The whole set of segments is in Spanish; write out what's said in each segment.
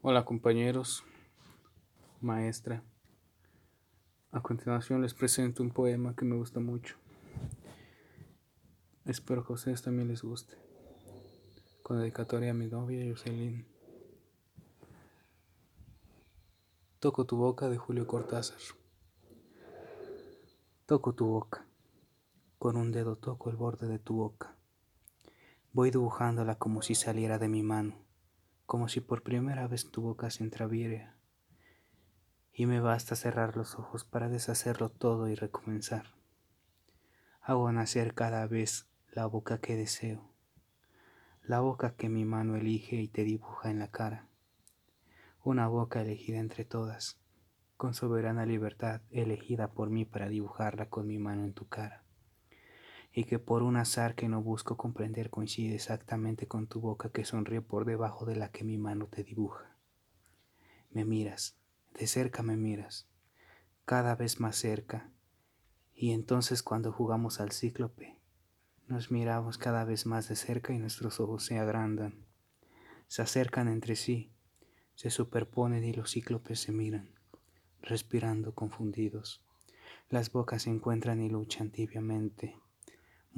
Hola compañeros, maestra. A continuación les presento un poema que me gusta mucho. Espero que a ustedes también les guste. Con dedicatoria a mi novia Jocelyn. Toco tu boca de Julio Cortázar. Toco tu boca. Con un dedo toco el borde de tu boca. Voy dibujándola como si saliera de mi mano como si por primera vez tu boca se entreabriera, y me basta cerrar los ojos para deshacerlo todo y recomenzar. Hago nacer cada vez la boca que deseo, la boca que mi mano elige y te dibuja en la cara, una boca elegida entre todas, con soberana libertad elegida por mí para dibujarla con mi mano en tu cara y que por un azar que no busco comprender coincide exactamente con tu boca que sonríe por debajo de la que mi mano te dibuja. Me miras, de cerca me miras, cada vez más cerca, y entonces cuando jugamos al cíclope, nos miramos cada vez más de cerca y nuestros ojos se agrandan, se acercan entre sí, se superponen y los cíclopes se miran, respirando confundidos. Las bocas se encuentran y luchan tibiamente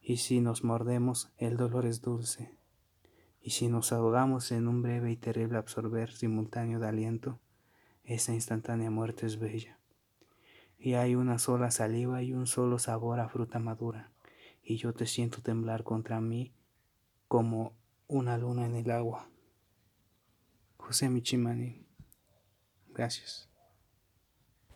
Y si nos mordemos, el dolor es dulce. Y si nos ahogamos en un breve y terrible absorber simultáneo de aliento, esa instantánea muerte es bella. Y hay una sola saliva y un solo sabor a fruta madura, y yo te siento temblar contra mí como una luna en el agua. José Michimani. Gracias.